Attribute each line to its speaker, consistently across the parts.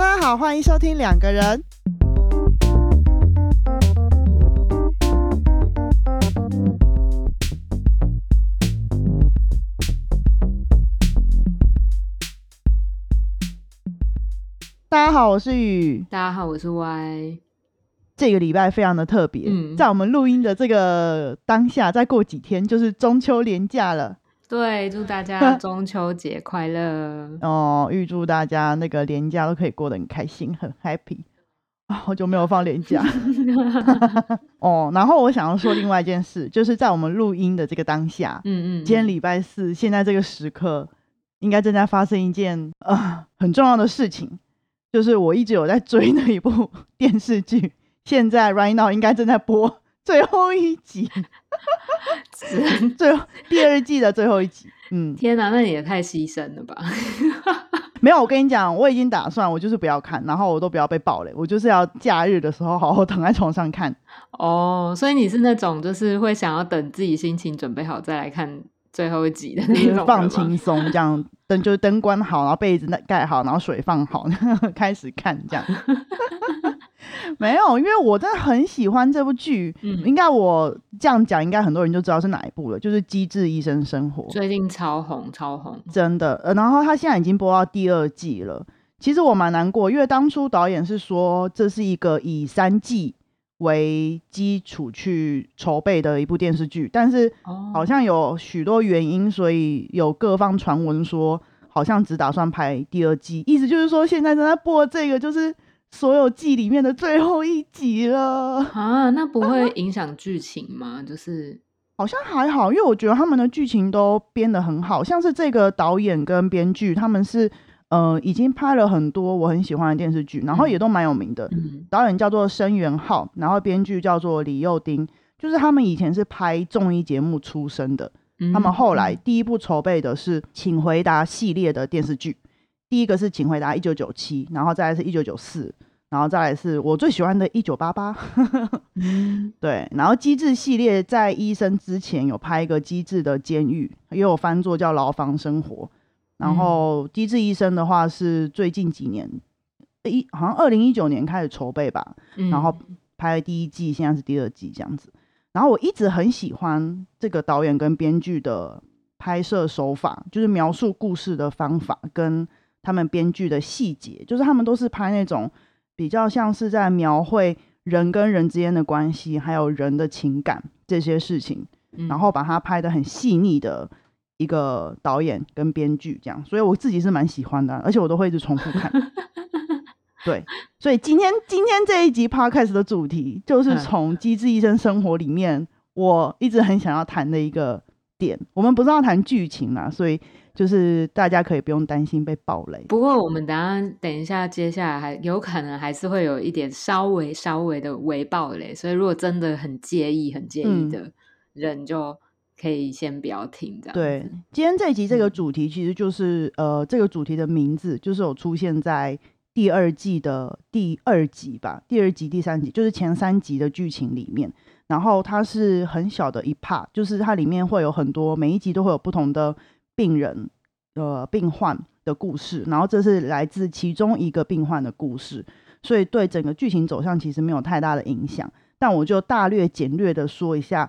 Speaker 1: 大家好，欢迎收听两个人。大家好，我是雨。
Speaker 2: 大家好，我是 Y。
Speaker 1: 这个礼拜非常的特别，
Speaker 2: 嗯
Speaker 1: 在我们录音的这个当下，再过几天就是中秋连假了
Speaker 2: 对，祝大家 中秋节快乐！
Speaker 1: 哦。预祝大家那个连假都可以过得很开心，很 happy 啊！好久没有放连假 哦。然后我想要说另外一件事，就是在我们录音的这个当下，
Speaker 2: 嗯嗯，
Speaker 1: 今天礼拜四，现在这个时刻，应该正在发生一件呃很重要的事情，就是我一直有在追那一部 电视剧，现在 right now 应该正在播最后一集，
Speaker 2: 是
Speaker 1: 最后第二季的最后一集。嗯，
Speaker 2: 天哪，那你也太牺牲了吧！
Speaker 1: 没有，我跟你讲，我已经打算，我就是不要看，然后我都不要被爆雷，我就是要假日的时候好好躺在床上看。
Speaker 2: 哦，所以你是那种就是会想要等自己心情准备好再来看最后一集的那种，
Speaker 1: 放轻松，这样灯就是灯关好，然后被子盖好，然后水放好，开始看这样。没有，因为我真的很喜欢这部剧。
Speaker 2: 嗯
Speaker 1: 应该我这样讲，应该很多人就知道是哪一部了，就是《机智医生生活》。
Speaker 2: 最近超红超红，
Speaker 1: 真的，呃，然后他现在已经播到第二季了。其实我蛮难过，因为当初导演是说这是一个以三季为基础去筹备的一部电视剧，但是
Speaker 2: 哦，
Speaker 1: 好像有许多原因，所以有各方传闻说，好像只打算拍第二季，意思就是说现在正在播这个就是所有季里面的最后一集了。
Speaker 2: 啊，那不会影响剧情吗？就是
Speaker 1: 好像还好，因为我觉得他们的剧情都编得很好，像是这个导演跟编剧，他们是呃已经拍了很多我很喜欢的电视剧，然后也都蛮有名的。
Speaker 2: 嗯
Speaker 1: 导演叫做申元浩，然后编剧叫做李幼丁，就是他们以前是拍综艺节目出身的。
Speaker 2: 嗯，
Speaker 1: 他们后来第一部筹备的是《请回答》系列的电视剧，第一个是《请回答一九九七》，然后再来是一九九四，然后再来是我最喜欢的一九八八。
Speaker 2: 嗯
Speaker 1: 对，然后机智系列在医生之前有拍一个机智的监狱，也有翻作叫牢房生活。然后机智医生的话是最近几年，一好像二零一九年开始筹备吧，
Speaker 2: 嗯
Speaker 1: 然后拍了第一季，现在是第二季这样子。然后我一直很喜欢这个导演跟编剧的拍摄手法，就是描述故事的方法跟他们编剧的细节，就是他们都是拍那种比较像是在描绘人跟人之间的关系，还有人的情感这些事情，
Speaker 2: 嗯
Speaker 1: 然后把它拍的很细腻的一个导演跟编剧这样，所以我自己是蛮喜欢的，而且我都会一直重复看。对，所以今天今天这一集 podcast 的主题就是
Speaker 2: 嗯
Speaker 1: 从《机智医生生活》里面，我一直很想要谈的一个点。我们不是要谈剧情啦，所以就是大家可以不用担心被暴雷。
Speaker 2: 不过我们等一下等一下，接下来还有可能还是会有一点稍微稍微的微暴雷，所以如果真的很介意很介意
Speaker 1: 嗯
Speaker 2: 的人，就可以先不要听这样
Speaker 1: 对。，今天这一集这个
Speaker 2: 嗯
Speaker 1: 主题其实就是、呃，这个主题的名字就是有出现在第二季的第二集吧，第二集、第三集，就是前三集的剧情里面。然后它是很小的一 part，就是它里面会有很多每一集都会有不同的病人呃病患的故事，然后这是来自其中一个病患的故事，所以对整个剧情走向其实没有太大的影响。但我就大略简略的说一下，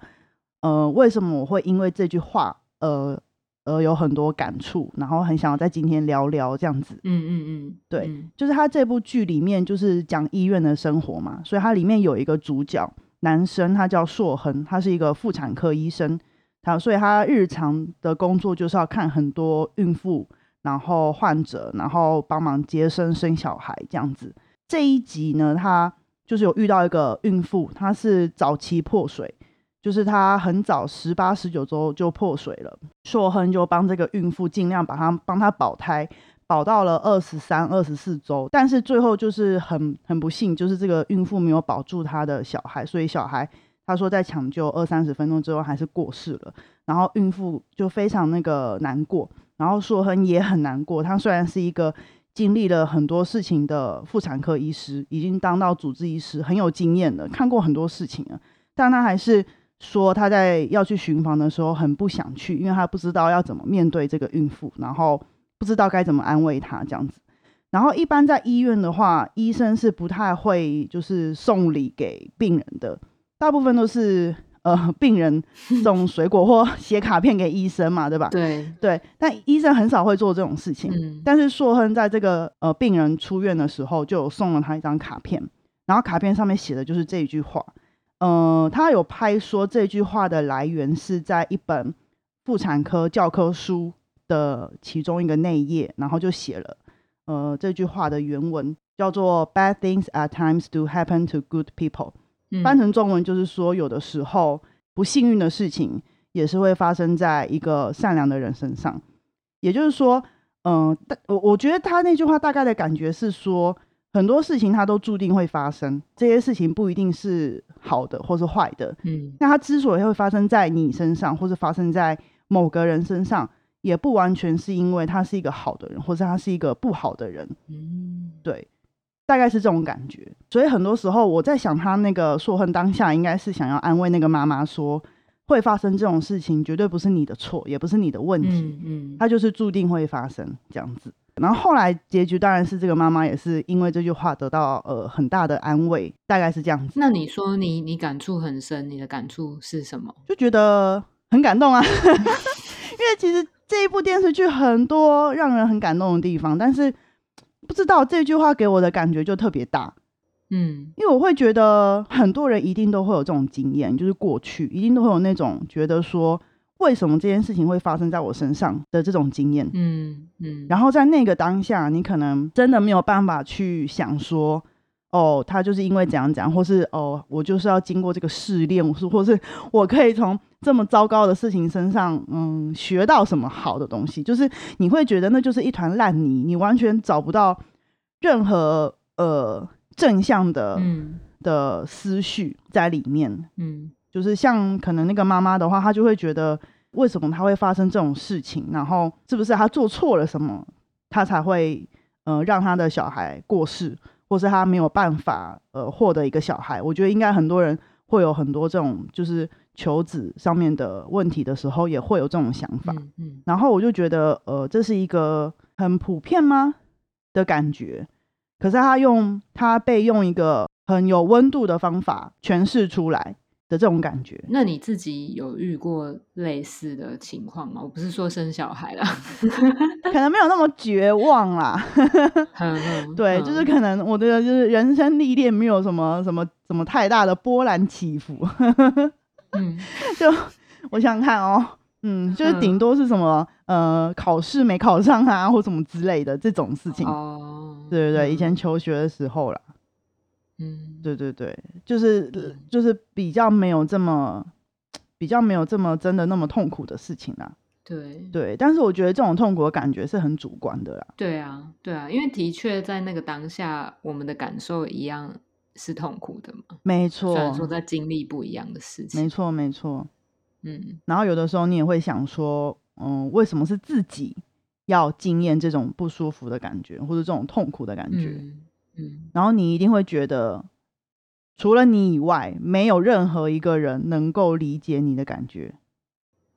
Speaker 1: 呃，为什么我会因为这句话，呃，而有很多感触，然后很想要在今天聊聊这样子。
Speaker 2: 嗯嗯嗯，
Speaker 1: 对
Speaker 2: 嗯
Speaker 1: 就是他这部剧里面就是讲医院的生活嘛，所以它里面有一个主角男生，他叫硕恒，他是一个妇产科医生，他所以他日常的工作就是要看很多孕妇，然后患者，然后帮忙接生生小孩这样子。这一集呢，他就是有遇到一个孕妇，她是早期破水，就是她很早十八十九周就破水了，硕亨就帮这个孕妇尽量把她帮她保胎，保到了二十三、二十四周，但是最后就是很很不幸，就是这个孕妇没有保住她的小孩，所以小孩他说在抢救二三十分钟之后还是过世了，然后孕妇就非常那个难过，然后硕亨也很难过，他虽然是一个经历了很多事情的妇产科医师，已经当到主治医师，很有经验的，看过很多事情了，但他还是说他在要去巡房的时候很不想去，因为他不知道要怎么面对这个孕妇，然后不知道该怎么安慰她这样子。然后一般在医院的话，医生是不太会就是送礼给病人的，大部分都是呃 病人送水果或写卡片给医生嘛，对吧？
Speaker 2: 对
Speaker 1: 对，但医生很少会做这种事情。
Speaker 2: 嗯
Speaker 1: 但是硕亨在这个呃病人出院的时候，就有送了他一张卡片，然后卡片上面写的就是这一句话。呃，他有拍说这句话的来源是在一本妇产科教科书的其中一个内页，然后就写了呃这句话的原文叫做 “Bad things at times do happen to good people”。
Speaker 2: 嗯
Speaker 1: 翻成中文就是说，有的时候不幸运的事情也是会发生在一个善良的人身上。也就是说，嗯、大我我觉得他那句话大概的感觉是说，很多事情它都注定会发生，这些事情不一定是好的或是坏的。
Speaker 2: 嗯
Speaker 1: 那它之所以会发生在你身上，或是发生在某个人身上，也不完全是因为他是一个好的人，或是他是一个不好的人。
Speaker 2: 嗯
Speaker 1: 对，大概是这种感觉。所以很多时候我在想，他那个硕恨当下应该是想要安慰那个妈妈说，会发生这种事情，绝对不是你的错，也不是你的问题，
Speaker 2: 嗯嗯
Speaker 1: 它就是注定会发生这样子。然后后来结局当然是这个妈妈也是因为这句话得到呃很大的安慰，大概是这样子，
Speaker 2: 那你说你你感触很深，你的感触是什么？
Speaker 1: 就觉得很感动啊。因为其实这一部电视剧很多让人很感动的地方，但是不知道这句话给我的感觉就特别大。
Speaker 2: 嗯
Speaker 1: 因为我会觉得很多人一定都会有这种经验，就是过去一定都会有那种觉得说，为什么这件事情会发生在我身上的这种经验。
Speaker 2: 嗯嗯，
Speaker 1: 然后在那个当下，你可能真的没有办法去想说，哦，他就是因为怎样怎样，或是哦，我就是要经过这个试炼，或是或是我可以从这么糟糕的事情身上，嗯，学到什么好的东西。就是你会觉得那就是一团烂泥，你完全找不到任何呃正向的、
Speaker 2: 嗯
Speaker 1: 的思绪在里面。
Speaker 2: 嗯
Speaker 1: 就是像可能那个妈妈的话，她就会觉得为什么她会发生这种事情，然后是不是她做错了什么，她才会呃让她的小孩过世，或是她没有办法呃获得一个小孩。我觉得应该很多人会有很多这种就是求子上面的问题的时候，也会有这种想法。
Speaker 2: 嗯嗯
Speaker 1: 然后我就觉得，呃，这是一个很普遍吗的感觉？可是他用他被用一个很有温度的方法诠释出来的这种感觉，
Speaker 2: 那你自己有遇过类似的情况吗？我不是说生小孩啦，
Speaker 1: 可能没有那么绝望啦。对，就是可能我的就是人生历练没有什么什么什么太大的波澜起伏。
Speaker 2: 嗯
Speaker 1: 就我想想看哦，嗯，就是顶多是什么、呃考试没考上啊，或什么之类的这种事情。
Speaker 2: 哦，
Speaker 1: 对对对，以前
Speaker 2: 嗯
Speaker 1: 求学的时候啦。
Speaker 2: 嗯
Speaker 1: 对对对，就是
Speaker 2: 嗯
Speaker 1: 就是比较没有这么比较没有这么真的那么痛苦的事情啦。
Speaker 2: 对
Speaker 1: 对，但是我觉得这种痛苦的感觉是很主观的啦。
Speaker 2: 对啊对啊，因为的确在那个当下，我们的感受一样是痛苦的嘛，
Speaker 1: 没
Speaker 2: 虽然
Speaker 1: 错，
Speaker 2: 说在经历不一样的事情，
Speaker 1: 没错，没错。
Speaker 2: 嗯
Speaker 1: 然后有的时候你也会想说，嗯，为什么是自己要经验这种不舒服的感觉，或者这种痛苦的感觉？
Speaker 2: 嗯嗯
Speaker 1: 然后你一定会觉得，除了你以外，没有任何一个人能够理解你的感觉。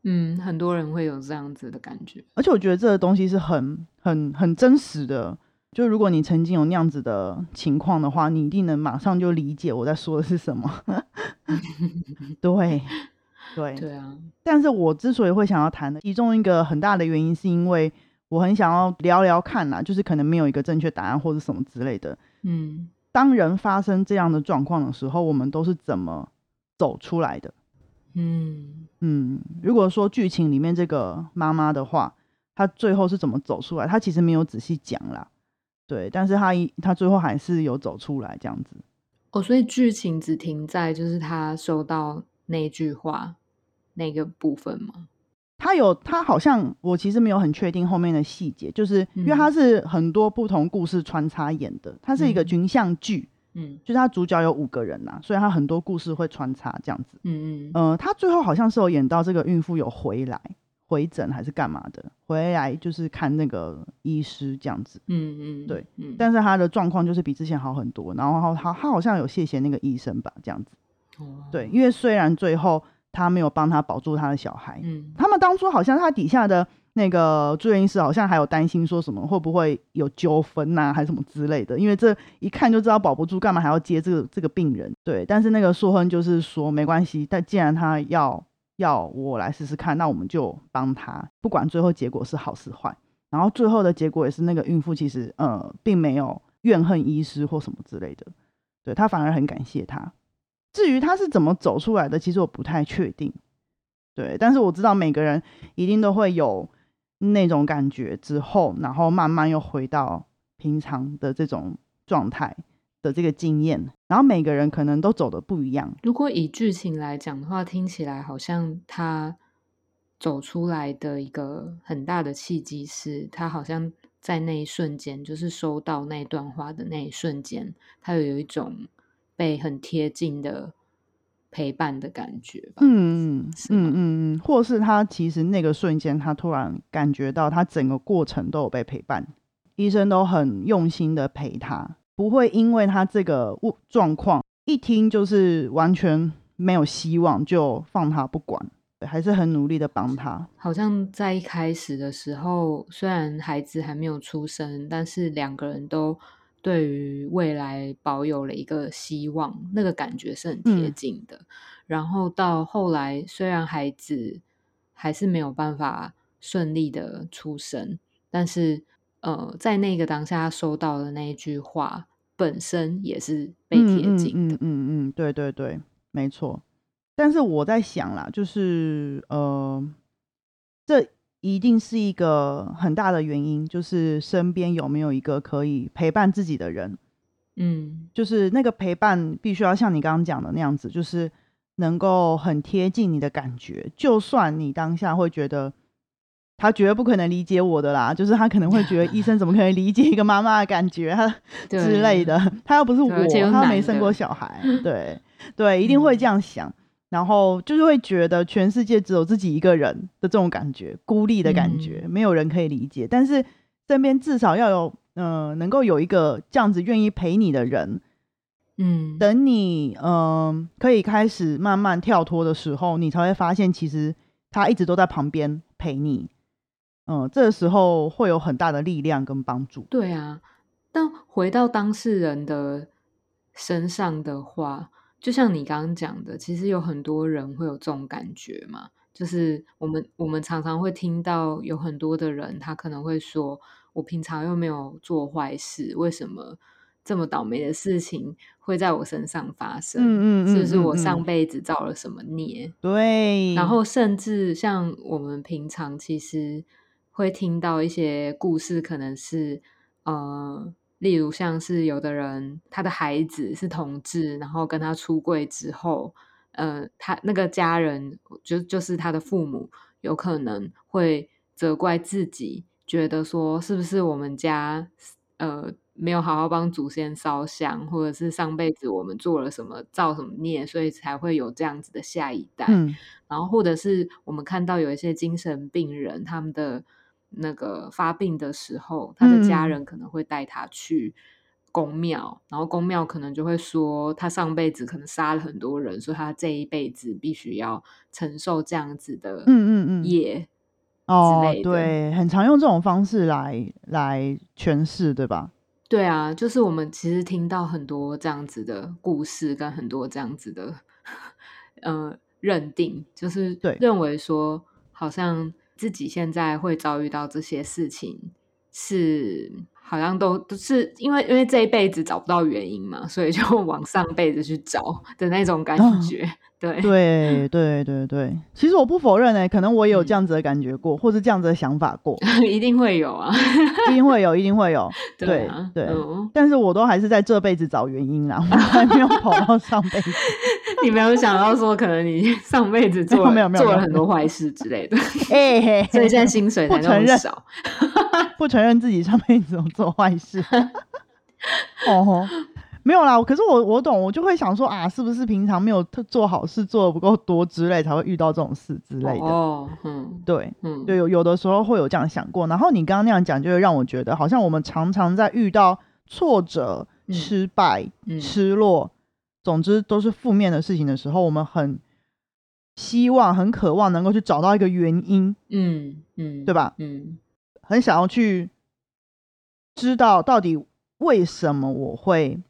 Speaker 2: 嗯，很多人会有这样子的感觉，
Speaker 1: 而且我觉得这个东西是很很很真实的。就如果你曾经有那样子的情况的话，你一定能马上就理解我在说的是什么。对 对，
Speaker 2: 对啊，
Speaker 1: 但是我之所以会想要谈的，其中一个很大的原因，是因为我很想要聊聊看啦，就是可能没有一个正确答案或者什么之类的。
Speaker 2: 嗯
Speaker 1: 当人发生这样的状况的时候，我们都是怎么走出来的？
Speaker 2: 嗯
Speaker 1: 嗯，如果说剧情里面这个妈妈的话，她最后是怎么走出来？她其实没有仔细讲啦，对，但是他一他最后还是有走出来这样子。
Speaker 2: 哦，所以剧情只停在就是他收到那句话那个部分吗？
Speaker 1: 他有他好像我其实没有很确定后面的细节，就是因为
Speaker 2: 嗯
Speaker 1: 它是很多不同故事穿插演的，它是一个
Speaker 2: 嗯
Speaker 1: 群像剧，
Speaker 2: 嗯
Speaker 1: 就是它主角有五个人呐，所以他很多故事会穿插这样子。
Speaker 2: 嗯嗯
Speaker 1: 呃，他最后好像是有演到这个孕妇有回来回诊还是干嘛的，回来就是看那个医师这样子。
Speaker 2: 嗯嗯，
Speaker 1: 对，
Speaker 2: 嗯，
Speaker 1: 但是他的状况就是比之前好很多，然后他他好像有谢谢那个医生吧，这样子。
Speaker 2: 哦
Speaker 1: 对，，因为虽然最后他没有帮他保住他的小孩，
Speaker 2: 嗯
Speaker 1: 他们当初好像他底下的那个住院医师好像还有担心说什么会不会有纠纷呐，还是什么之类的，因为这一看就知道保不住，干嘛还要接这个这个病人？对，但是那个硕亨就是说没关系，但既然他要要我来试试看，那我们就帮他，不管最后结果是好是坏。然后最后的结果也是那个孕妇其实呃并没有怨恨医师或什么之类的，对他反而很感谢他。至于他是怎么走出来的，其实我不太确定。对，但是我知道每个人一定都会有那种感觉之后，然后慢慢又回到平常的这种状态的这个经验，然后每个人可能都走的不一样。
Speaker 2: 如果以剧情来讲的话，听起来好像他走出来的一个很大的契机是，他好像在那一瞬间，就是收到那段话的那一瞬间，他有一种被很贴近的。陪伴的感觉，
Speaker 1: 嗯嗯嗯嗯，或是他其实那个瞬间，他突然感觉到他整个过程都有被陪伴，医生都很用心的陪他，不会因为他这个状况一听就是完全没有希望就放他不管，还是很努力的帮他。
Speaker 2: 好像在一开始的时候，虽然孩子还没有出生，但是两个人都。对于未来保有了一个希望，那个感觉是很贴近的。然后到后来，虽然孩子还是没有办法顺利的出生，但是呃，在那个当下收到的那一句话本身也是被贴近的。
Speaker 1: 嗯嗯嗯，对对对，没错。但是我在想啦，就是呃，这。一定是一个很大的原因，就是身边有没有一个可以陪伴自己的人，
Speaker 2: 嗯，
Speaker 1: 就是那个陪伴必须要像你刚刚讲的那样子，就是能够很贴近你的感觉。就算你当下会觉得他绝对不可能理解我的啦，就是他可能会觉得医生怎么可能理解一个妈妈的感觉 他之类的，他又不是我，他没生过小孩，对对，一定会这样想。然后就是会觉得全世界只有自己一个人的这种感觉，孤立的感觉，没有人可以理解。但是身边至少要有，嗯，能够有一个这样子愿意陪你的人，
Speaker 2: 嗯，
Speaker 1: 等你，嗯，可以开始慢慢跳脱的时候，你才会发现其实他一直都在旁边陪你，嗯，这个时候会有很大的力量跟帮助。
Speaker 2: 对啊，但回到当事人的身上的话。就像你刚刚讲的，其实有很多人会有这种感觉嘛，就是我们我们常常会听到有很多的人，他可能会说：“我平常又没有做坏事，为什么这么倒霉的事情会在我身上发生？
Speaker 1: 嗯嗯
Speaker 2: 是不是我上辈子造了什么孽？”
Speaker 1: 对。
Speaker 2: 然后甚至像我们平常其实会听到一些故事，可能是呃。例如，像是有的人，他的孩子是同志，然后跟他出柜之后，呃，他那个家人就就是他的父母，有可能会责怪自己，觉得说是不是我们家呃没有好好帮祖先烧香，或者是上辈子我们做了什么造什么孽，所以才会有这样子的下一代。然后，或者是我们看到有一些精神病人，他们的。那个发病的时候，他的家人可能会带他去公庙，然后公庙可能就会说他上辈子可能杀了很多人，所以他这一辈子必须要承受这样子的
Speaker 1: 嗯嗯嗯
Speaker 2: 业
Speaker 1: 哦，对，很常用这种方式来来诠释，对吧？
Speaker 2: 对啊，就是我们其实听到很多这样子的故事，跟很多这样子的 呃认定，就是
Speaker 1: 对
Speaker 2: 认为说好像。自己现在会遭遇到这些事情，是好像都都是因为因为这一辈子找不到原因嘛，所以就往上辈子去找的那种感觉。对
Speaker 1: 对对对对，其实我不否认呢，可能我也有这样子的感觉过，或是这样子的想法过，
Speaker 2: 一定会有啊，
Speaker 1: 一定会有，一定会有。对对，但是我都还是在这辈子找原因啦，我还没有跑到上辈子。
Speaker 2: 你没有想到说，可能你上辈子做
Speaker 1: 没有没有
Speaker 2: 做了很多坏事之类的，
Speaker 1: 哎，
Speaker 2: 所以现在薪水才那么少，
Speaker 1: 不承认自己上辈子有做坏事。哦。没有啦，可是我我懂，我就会想说啊，是不是平常没有做好事做的不够多之类，才会遇到这种事之类的。
Speaker 2: 哦，嗯，
Speaker 1: 对，嗯，对，有有的时候会有这样想过。然后你刚刚那样讲，就会让我觉得，好像我们常常在遇到挫折、失败、失落，总之都是负面的事情的时候，我们很希望、很渴望能够去找到一个原因，
Speaker 2: 嗯嗯，
Speaker 1: 对吧？
Speaker 2: 嗯
Speaker 1: 很想要去知道到底为什么我会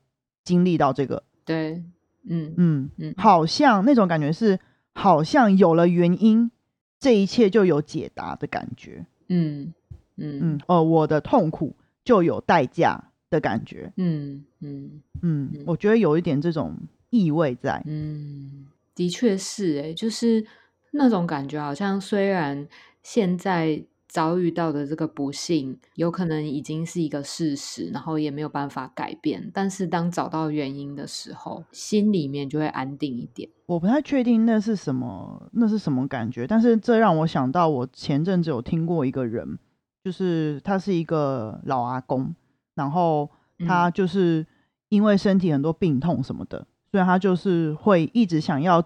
Speaker 1: 经历到这个。
Speaker 2: 对，嗯
Speaker 1: 嗯，
Speaker 2: 嗯，
Speaker 1: 好像那种感觉是，好像有了原因，这一切就有解答的感觉。
Speaker 2: 嗯嗯
Speaker 1: 嗯，呃，我的痛苦就有代价的感觉。
Speaker 2: 嗯嗯
Speaker 1: 嗯
Speaker 2: 嗯，
Speaker 1: 我觉得有一点这种意味在。
Speaker 2: 嗯，的确是诶，就是那种感觉，好像虽然现在遭遇到的这个不幸，有可能已经是一个事实，然后也没有办法改变，但是当找到原因的时候，心里面就会安定一点。
Speaker 1: 我不太确定那是什么，那是什么感觉，但是这让我想到，我前阵子有听过一个人，就是他是一个老阿公，然后他
Speaker 2: 嗯
Speaker 1: 就是因为身体很多病痛什么的，所以他就是会一直想要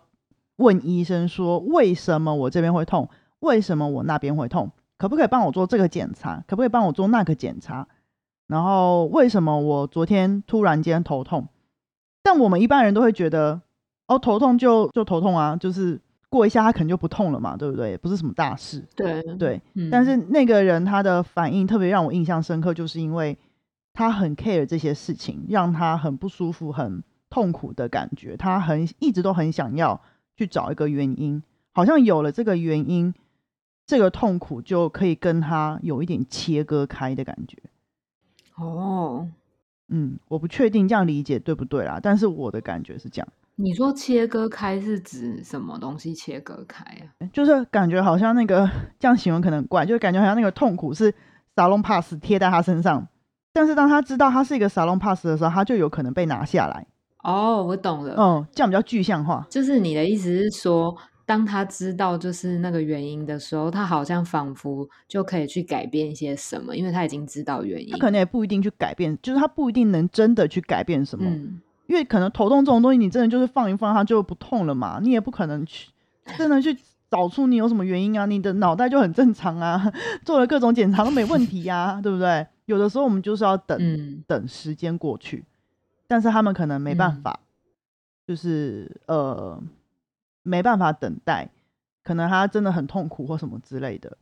Speaker 1: 问医生说，为什么我这边会痛，为什么我那边会痛，可不可以帮我做这个检查，可不可以帮我做那个检查，然后为什么我昨天突然间头痛？但我们一般人都会觉得，哦，头痛就就头痛啊，就是过一下他可能就不痛了嘛，对不对？不是什么大事。
Speaker 2: 对
Speaker 1: 对，
Speaker 2: 嗯
Speaker 1: 但是那个人他的反应特别让我印象深刻，就是因为他很 care 这些事情，让他很不舒服、很痛苦的感觉。他很一直都很想要去找一个原因，好像有了这个原因，这个痛苦就可以跟他有一点切割开的感觉。
Speaker 2: 哦，
Speaker 1: 嗯，我不确定这样理解对不对啦，但是我的感觉是这样。
Speaker 2: 你说切割开是指什么东西切割开啊？
Speaker 1: 就是感觉好像那个 这样形容可能怪，就是感觉好像那个痛苦是沙龙 pass 贴在他身上，但是当他知道他是一个沙龙 pass 的时候，他就有可能被拿下来。
Speaker 2: 哦，我懂了。
Speaker 1: 嗯，这样比较具象化。
Speaker 2: 就是你的意思是说，当他知道就是那个原因的时候，他好像仿佛就可以去改变一些什么，因为他已经知道原因。
Speaker 1: 他可能也不一定去改变，就是他不一定能真的去改变什么，
Speaker 2: 嗯，
Speaker 1: 因为可能头痛这种东西，你真的就是放一放它就不痛了嘛，你也不可能去真的去找出你有什么原因啊，你的脑袋就很正常啊，做了各种检查都没问题呀、对不对？有的时候我们就是要等、
Speaker 2: 嗯。
Speaker 1: 等时间过去，但是他们可能没办
Speaker 2: 嗯。
Speaker 1: 法，就是呃没办法等待，可能他真的很痛苦或什么之类的，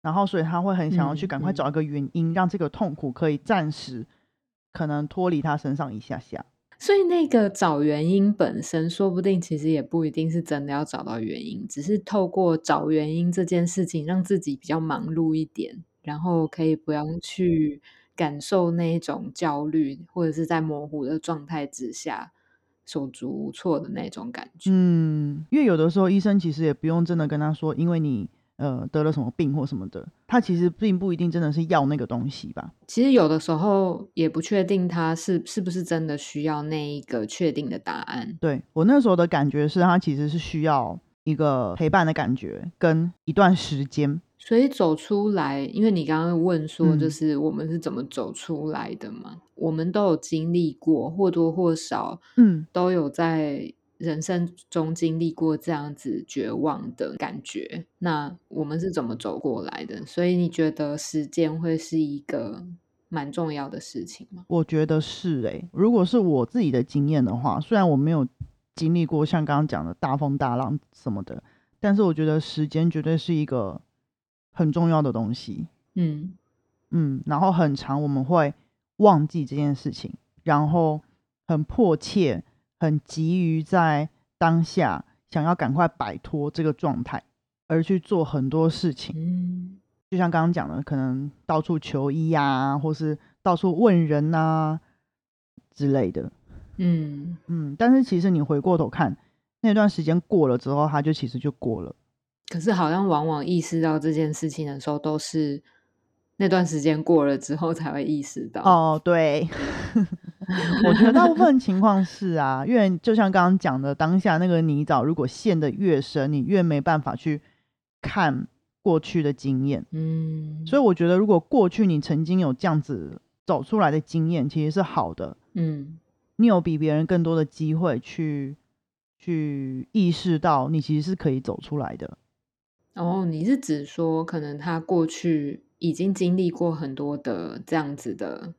Speaker 1: 然后所以他会很想要去赶快找一个原因，让这个痛苦可以暂时可能脱离他身上一下下。
Speaker 2: 所以那个找原因本身，说不定其实也不一定是真的要找到原因，只是透过找原因这件事情，让自己比较忙碌一点，然后可以不用去感受那一种焦虑，或者是在模糊的状态之下手足无措的那种感觉。
Speaker 1: 嗯，因为有的时候医生其实也不用真的跟他说，因为你呃得了什么病或什么的，他其实并不一定真的是要那个东西吧。
Speaker 2: 其实有的时候也不确定他是是不是真的需要那一个确定的答案。
Speaker 1: 对我那时候的感觉是，他其实是需要一个陪伴的感觉跟一段时间。
Speaker 2: 所以走出来，因为你刚刚问说，就
Speaker 1: 嗯
Speaker 2: 是我们是怎么走出来的嘛？我们都有经历过，或多或少
Speaker 1: 嗯，
Speaker 2: 都有在人生中经历过这样子绝望的感觉。那我们是怎么走过来的？所以你觉得时间会是一个蛮重要的事情吗？
Speaker 1: 我觉得是诶、如果是我自己的经验的话，虽然我没有经历过像刚刚讲的大风大浪什么的，但是我觉得时间绝对是一个很重要的东西。
Speaker 2: 嗯
Speaker 1: 嗯，然后很长我们会忘记这件事情，然后很迫切、很急于在当下想要赶快摆脱这个状态，而去做很多事情。
Speaker 2: 嗯
Speaker 1: 就像刚刚讲的，可能到处求医啊，或是到处问人啊之类的。
Speaker 2: 嗯
Speaker 1: 嗯，但是其实你回过头看，那段时间过了之后，它就其实就过了。
Speaker 2: 可是好像往往意识到这件事情的时候，都是那段时间过了之后才会意识到。
Speaker 1: 哦，对，我觉得大部分情况是啊，因为就像刚刚讲的，当下那个泥沼如果陷得越深，你越没办法去看过去的经验。
Speaker 2: 嗯，
Speaker 1: 所以我觉得，如果过去你曾经有这样子走出来的经验，其实是好的。
Speaker 2: 嗯
Speaker 1: 你有比别人更多的机会去去意识到，你其实是可以走出来的。
Speaker 2: 哦，你是指说，可能他过去已经经历过很多的这样子的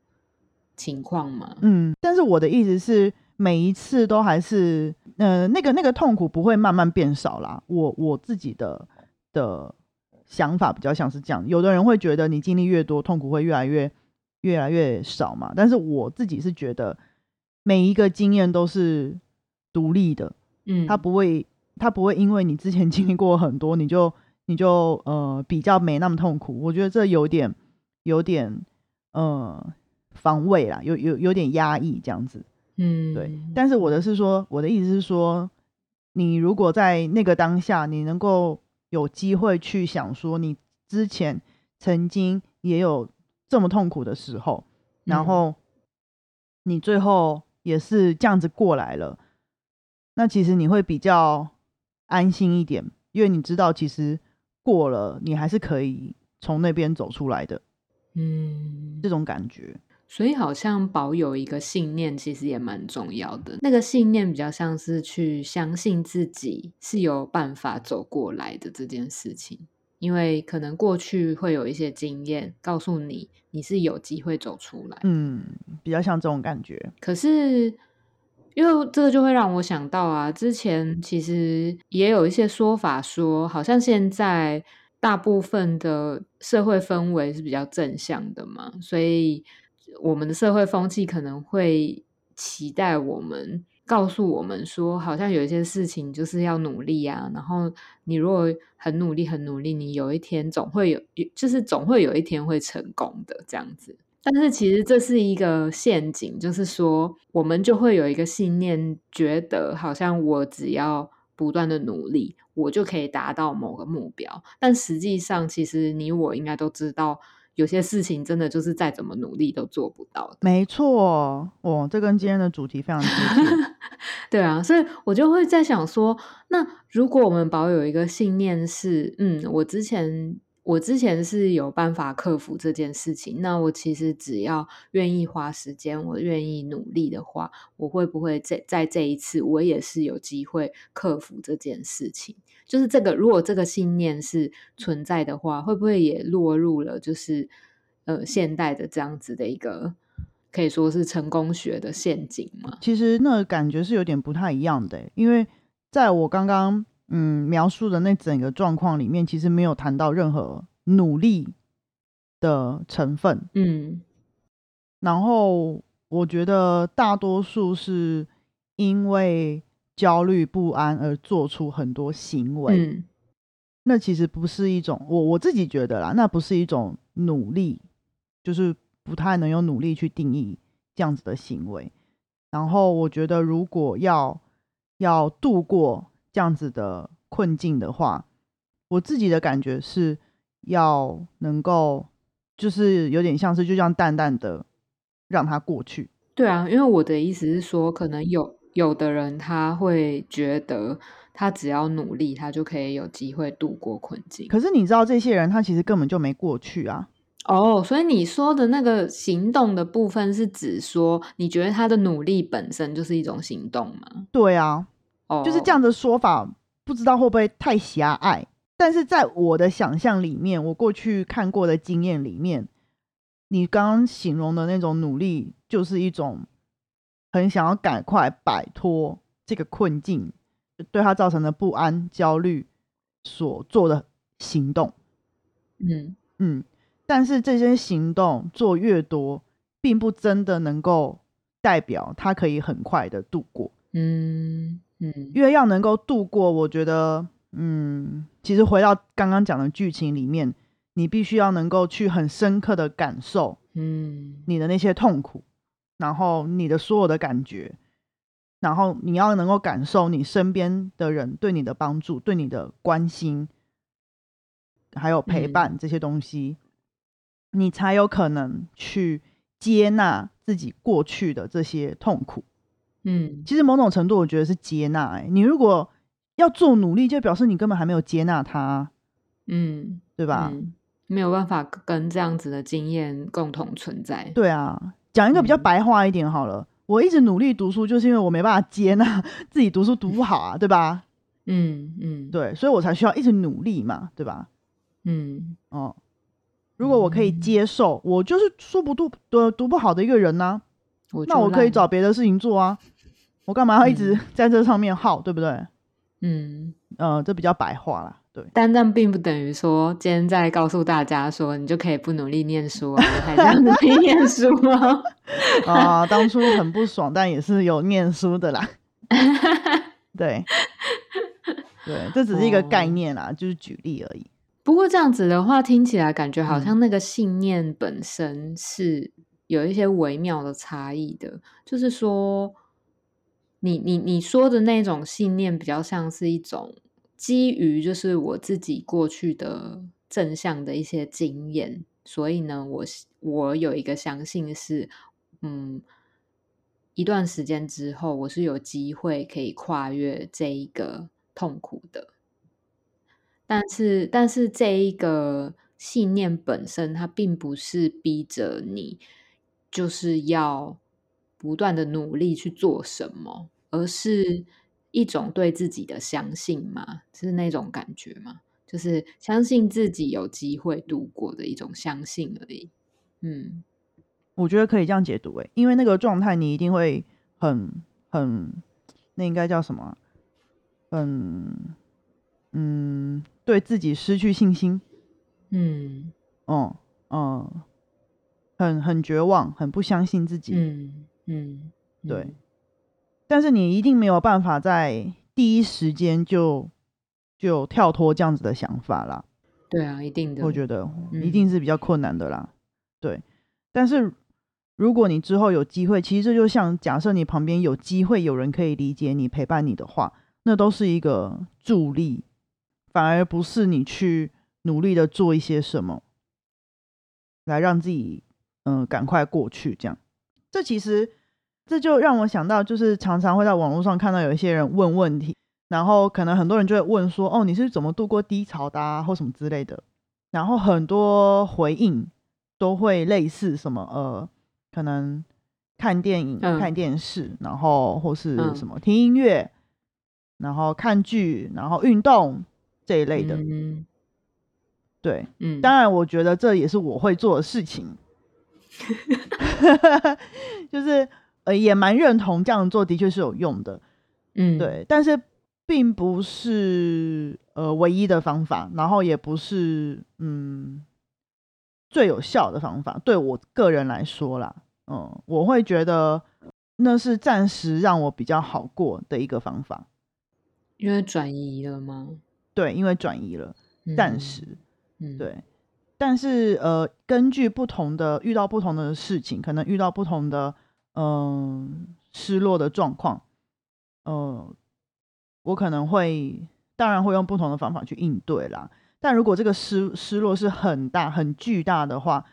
Speaker 2: 情况吗？
Speaker 1: 嗯，但是我的意思是，每一次都还是呃，那个那个痛苦不会慢慢变少啦。我我自己的的想法比较像是这样，有的人会觉得你经历越多，痛苦会越来越越来越少嘛。但是我自己是觉得每一个经验都是独立的，
Speaker 2: 嗯，
Speaker 1: 它不会它不会因为你之前经历过很多，你就你就呃比较没那么痛苦。我觉得这有点有点呃防卫啦，有有有点压抑这样子。
Speaker 2: 嗯，
Speaker 1: 对，但是我的是说，我的意思是说，你如果在那个当下，你能够有机会去想说，你之前曾经也有这么痛苦的时候，然
Speaker 2: 嗯
Speaker 1: 后你最后也是这样子过来了，那其实你会比较安心一点，因为你知道其实过了，你还是可以从那边走出来的
Speaker 2: 嗯，
Speaker 1: 这种感觉。
Speaker 2: 所以好像保有一个信念，其实也蛮重要的。那个信念比较像是去相信自己是有办法走过来的这件事情，因为可能过去会有一些经验告诉你你是有机会走出来。
Speaker 1: 嗯，比较像这种感觉。
Speaker 2: 可是，因为这个就会让我想到啊，之前其实也有一些说法说，好像现在大部分的社会氛围是比较正向的嘛，所以我们的社会风气可能会期待我们。告诉我们说，好像有一些事情就是要努力啊，然后你如果很努力、很努力，你有一天总会有，就是总会有一天会成功的这样子。但是其实这是一个陷阱，就是说我们就会有一个信念，觉得好像我只要不断的努力，我就可以达到某个目标。但实际上，其实你我应该都知道，有些事情真的就是再怎么努力都做不到的。
Speaker 1: 没错，哦，这跟今天的主题非常接近。
Speaker 2: 对啊，所以我就会在想说，那如果我们保有一个信念是，嗯，我之前我之前是有办法克服这件事情，那我其实只要愿意花时间，我愿意努力的话，我会不会在在这一次我也是有机会克服这件事情？就是这个，如果这个信念是存在的话，会不会也落入了就是呃现代的这样子的一个可以说是成功学的陷阱吗？
Speaker 1: 其实那个感觉是有点不太一样的，因为在我刚刚嗯描述的那整个状况里面，其实没有谈到任何努力的成分。
Speaker 2: 嗯
Speaker 1: 然后我觉得大多数是因为焦虑不安而做出很多行为，
Speaker 2: 嗯
Speaker 1: 那其实不是一种我我自己觉得啦，那不是一种努力，就是不太能用努力去定义这样子的行为。然后我觉得，如果要要度过这样子的困境的话，我自己的感觉是要能够，就是有点像是就这样淡淡的让它过去。
Speaker 2: 对啊，因为我的意思是说，可能有有的人他会觉得，他只要努力，他就可以有机会度过困境。
Speaker 1: 可是你知道，这些人他其实根本就没过去啊。
Speaker 2: 哦，所以你说的那个行动的部分，是指说，你觉得他的努力本身就是一种行动吗？
Speaker 1: 对啊，
Speaker 2: 哦，
Speaker 1: 就是这样的说法，不知道会不会太狭隘？但是在我的想象里面，我过去看过的经验里面，你刚刚形容的那种努力，就是一种很想要赶快摆脱这个困境，对他造成的不安、焦虑所做的行动。
Speaker 2: 嗯
Speaker 1: 嗯，但是这些行动做越多，并不真的能够代表他可以很快的度过。
Speaker 2: 嗯嗯。
Speaker 1: 因为要能够度过，我觉得，嗯，其实回到刚刚讲的剧情里面，你必须要能够去很深刻的感受
Speaker 2: 嗯。
Speaker 1: 你的那些痛苦，然后你的所有的感觉，然后你要能够感受你身边的人对你的帮助、对你的关心，还有陪
Speaker 2: 嗯。
Speaker 1: 伴这些东西，你才有可能去接纳自己过去的这些痛苦。
Speaker 2: 嗯
Speaker 1: 其实某种程度，我觉得是接纳、欸。你如果要做努力，就表示你根本还没有接纳他，
Speaker 2: 嗯，
Speaker 1: 对吧？
Speaker 2: 嗯，没有办法跟这样子的经验共同存在。
Speaker 1: 对啊，讲一个比较
Speaker 2: 嗯
Speaker 1: 白话一点好了。我一直努力读书，就是因为我没办法接纳自己读书读不好啊，对吧？
Speaker 2: 嗯嗯，
Speaker 1: 对，所以我才需要一直努力嘛，对吧？
Speaker 2: 嗯
Speaker 1: 哦、如果我可以
Speaker 2: 嗯
Speaker 1: 接受，我就是书不读读读不好的一个人呢、
Speaker 2: 我
Speaker 1: 那我可以找别的事情做啊。我干嘛要一直在这上面耗，对不对？
Speaker 2: 嗯，
Speaker 1: 呃，这比较白话啦。对，
Speaker 2: 但但并不等于说今天在告诉大家说你就可以不努力念书啊，还这样努力念书吗？
Speaker 1: 啊，当初很不爽，但也是有念书的啦。对，对，这只是一个概念啦，就是举例而已。
Speaker 2: 不过这样子的话，听起来感觉好像那个信念本身是有一些微妙的差异的。就是说，你你你说的那种信念，比较像是一种基于就是我自己过去的正向的一些经验，所以呢，我我有一个相信是，嗯，一段时间之后，我是有机会可以跨越这一个痛苦的。但是，但是这一个信念本身，它并不是逼着你就是要不断的努力去做什么，而是一种对自己的相信嘛，是那种感觉嘛，就是相信自己有机会度过的一种相信而已。嗯，
Speaker 1: 我觉得可以这样解读诶，因为那个状态你一定会很很，那应该叫什么？嗯嗯。对自己失去信心，
Speaker 2: 嗯，
Speaker 1: 哦，嗯，很很绝望，很不相信自己，
Speaker 2: 嗯嗯，
Speaker 1: 对。但是你一定没有办法在第一时间就就跳脱这样子的想法啦。
Speaker 2: 对啊，一定的，
Speaker 1: 我觉得一定是比较困难的啦。对，但是如果你之后有机会，其实这就像假设你旁边有机会有人可以理解你、陪伴你的话，那都是一个助力。反而不是你去努力的做一些什么，来让自己嗯赶快过去这样。这其实这就让我想到，就是常常会在网络上看到有一些人问问题，然后可能很多人就会问说：“哦，你是怎么度过低潮的啊，或什么之类的。”然后很多回应都会类似什么呃，可能看电影、看电视，然后或是什么听音乐，然后看剧，然后运动。这一类的，对，嗯，当然，我觉得这也是我会做的事情 就是呃，也蛮认同这样做的确是有用的，
Speaker 2: 嗯，
Speaker 1: 对，但是并不是呃唯一的方法，然后也不是嗯最有效的方法，对我个人来说啦，嗯，我会觉得那是暂时让我比较好过的一个方法，
Speaker 2: 因为转移了吗？
Speaker 1: 对，因为转移了，暂时，对，但是呃，根据不同的遇到不同的事情，可能遇到不同的嗯失落的状况，呃，我可能会当然会用不同的方法去应对啦。但如果这个失失落是很大很巨大的话，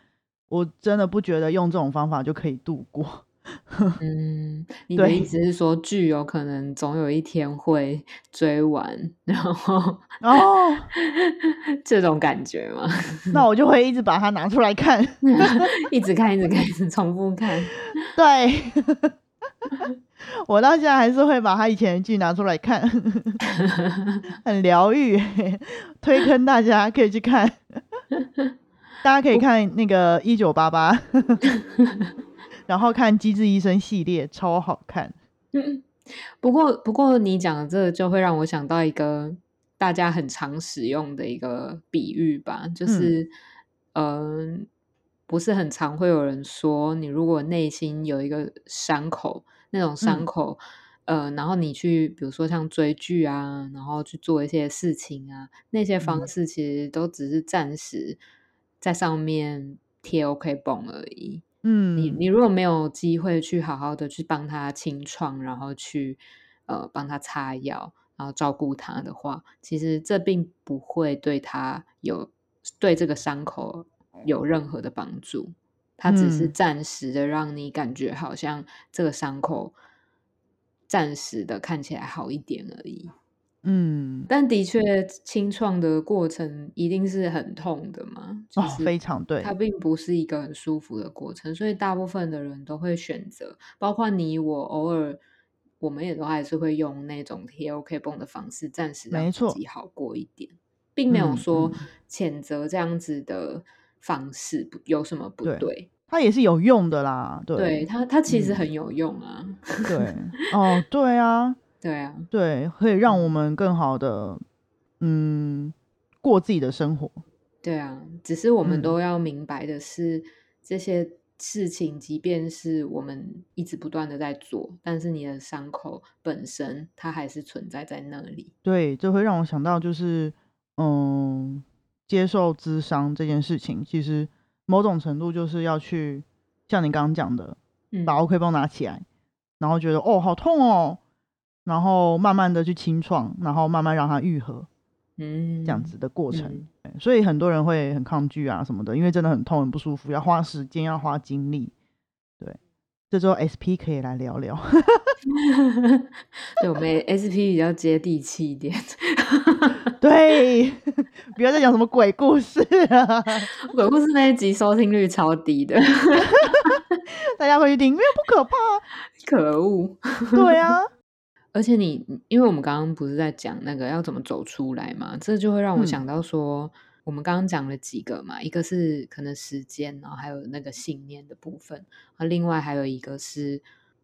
Speaker 1: 我真的不觉得用这种方法就可以度过。
Speaker 2: 嗯，你的意思是说剧有可能总有一天会追完，然后
Speaker 1: 哦，
Speaker 2: 这种感觉吗？
Speaker 1: 那我就会一直把它拿出来看，
Speaker 2: 一直看，一直看，一直重复看。
Speaker 1: 对，我到现在还是会把他以前的剧拿出来看，很疗愈，推坑大家可以去看，大家可以看那个一九八八。然后看《机智医生》系列，超好看。
Speaker 2: 嗯，不过不过你讲的这个就会让我想到一个大家很常使用的一个比喻吧，就是嗯，不是很常会有人说，你如果内心有一个伤口，那种伤口，呃，然后你去比如说像追剧啊，然后去做一些事情啊，那些方式其实都只是暂时在上面贴 OK 绷而已。
Speaker 1: 嗯，
Speaker 2: 你你如果没有机会去好好的去帮他清创，然后去呃帮他擦药，然后照顾他的话，其实这并不会对他有对这个伤口有任何的帮助，它只是暂时的让你感觉好像这个伤口暂时的看起来好一点而已。
Speaker 1: 嗯，
Speaker 2: 但的确，清创的过程一定是很痛的嘛？
Speaker 1: 哦，非常对，
Speaker 2: 它并不是一个很舒服的过程，所以大部分的人都会选择，包括你我，偶尔我们也都还是会用那种贴 OK 绷的方式，暂时让自己好过一点，并没有说谴责这样子的方式有什么不对。
Speaker 1: 它也是有用的啦。
Speaker 2: 对
Speaker 1: 对
Speaker 2: 它，它其实
Speaker 1: 嗯
Speaker 2: 很有用啊。
Speaker 1: 对，哦，对啊，
Speaker 2: 对啊，
Speaker 1: 对，可以让我们更好的嗯过自己的生活。
Speaker 2: 对啊，只是我们
Speaker 1: 嗯
Speaker 2: 都要明白的是，这些事情，即便是我们一直不断的在做，但是你的伤口本身它还是存在在那里。
Speaker 1: 对，这会让我想到就是嗯，接受咨商这件事情，其实某种程度就是要去像你刚刚讲的，
Speaker 2: 嗯，
Speaker 1: 把 OK 绷拿起来，然后觉得哦好痛哦，然后慢慢的去清创，然后慢慢让它愈合，
Speaker 2: 嗯，
Speaker 1: 这样子的过程。所以很多人会很抗拒啊什么的，因为真的很痛很不舒服，要花时间，要花精力。对，这时候 SP 可以来聊聊。
Speaker 2: 对我们 SP 比较接地气一点。
Speaker 1: 对，不要再讲什么鬼故事了，
Speaker 2: 鬼故事那一集收听率超低的，
Speaker 1: 大家会去听，因为不可怕啊。
Speaker 2: 可恶！
Speaker 1: 对啊，
Speaker 2: 而且你，因为我们刚刚不是在讲那个要怎么走出来嘛，这就会让我
Speaker 1: 嗯
Speaker 2: 想到说，我们刚刚讲了几个嘛，一个是可能时间，然后还有那个信念的部分，啊，另外还有一个是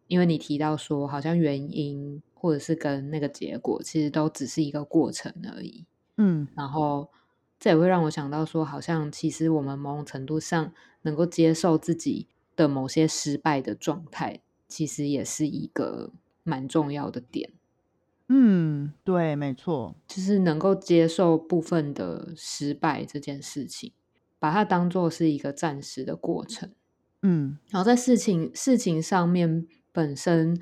Speaker 2: 因为你提到说，好像原因或者是跟那个结果，其实都只是一个过程而已。
Speaker 1: 嗯
Speaker 2: 然后这也会让我想到说，好像其实我们某种程度上能够接受自己的某些失败的状态，其实也是一个蛮重要的点，
Speaker 1: 嗯，对，没错，
Speaker 2: 就是能够接受部分的失败这件事情，把它当做是一个暂时的过程。
Speaker 1: 嗯
Speaker 2: 然后在事情事情上面本身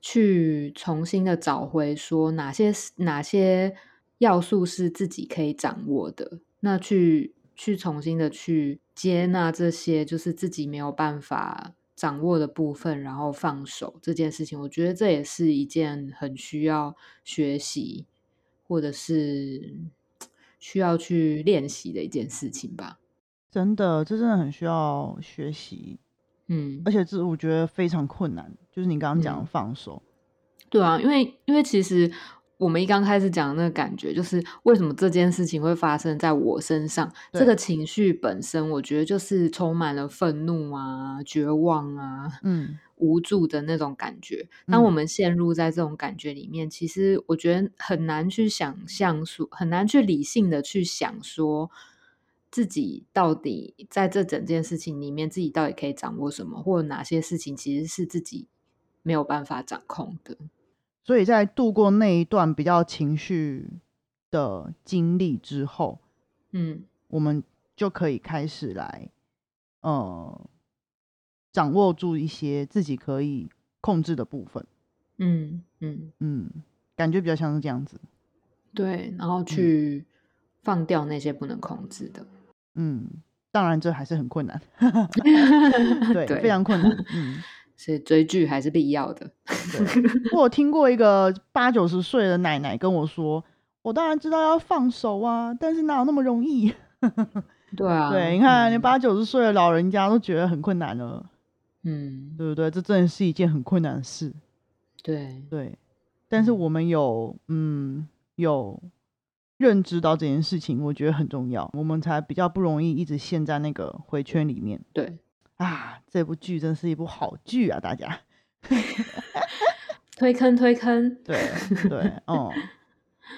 Speaker 2: 去重新的找回，说哪些哪些要素是自己可以掌握的，那去去重新的去接纳这些就是自己没有办法掌握的部分，然后放手这件事情，我觉得这也是一件很需要学习或者是需要去练习的一件事情吧。
Speaker 1: 真的，这真的很需要学习，
Speaker 2: 嗯，
Speaker 1: 而且这我觉得非常困难，就是你刚刚讲放手。
Speaker 2: 对啊，因为因为其实我们一刚开始讲的那个感觉，就是为什么这件事情会发生在我身上，这
Speaker 1: 对
Speaker 2: 个情绪本身，我觉得就是充满了愤怒啊、绝望啊、
Speaker 1: 嗯
Speaker 2: 无助的那种感觉。当我
Speaker 1: 嗯
Speaker 2: 们陷入在这种感觉里面，其实我觉得很难去想象说，很难去理性的去想说。自己到底在这整件事情里面，自己到底可以掌握什么，或者哪些事情其实是自己没有办法掌控的？
Speaker 1: 所以在度过那一段比较情绪的经历之后，
Speaker 2: 嗯
Speaker 1: 我们就可以开始来，呃，掌握住一些自己可以控制的部分。
Speaker 2: 嗯嗯，
Speaker 1: 嗯，感觉比较像是这样子。
Speaker 2: 对，然后去放掉那些不能控制的。
Speaker 1: 嗯，当然这还是很困难 对，
Speaker 2: 对
Speaker 1: 非常困难。嗯，
Speaker 2: 所以追剧还是必要的。
Speaker 1: 对。我有听过一个八九十岁的奶奶跟我说：“我当然知道要放手啊，但是哪有那么容易？”
Speaker 2: 对啊，
Speaker 1: 对，你看，连
Speaker 2: 嗯
Speaker 1: 八九十岁的老人家都觉得很困难了，
Speaker 2: 嗯，
Speaker 1: 对不对？这真的是一件很困难的事。
Speaker 2: 对，
Speaker 1: 对，但是
Speaker 2: 嗯
Speaker 1: 我们有嗯有认知到这件事情，我觉得很重要，我们才比较不容易一直陷在那个回圈里面
Speaker 2: 对，
Speaker 1: 啊。这部剧真是一部好剧啊，大家。
Speaker 2: 推坑推坑。
Speaker 1: 对对，哦、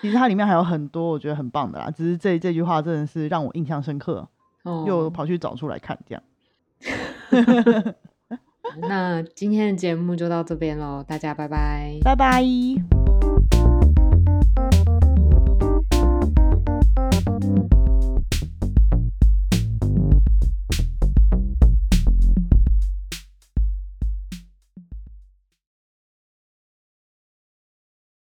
Speaker 1: 其实它里面还有很多我觉得很棒的啦，只是这这句话真的是让我印象深刻，
Speaker 2: 哦，
Speaker 1: 又跑去找出来看，这样。
Speaker 2: 那今天的节目就到这边喽，大家拜拜。
Speaker 1: 拜拜。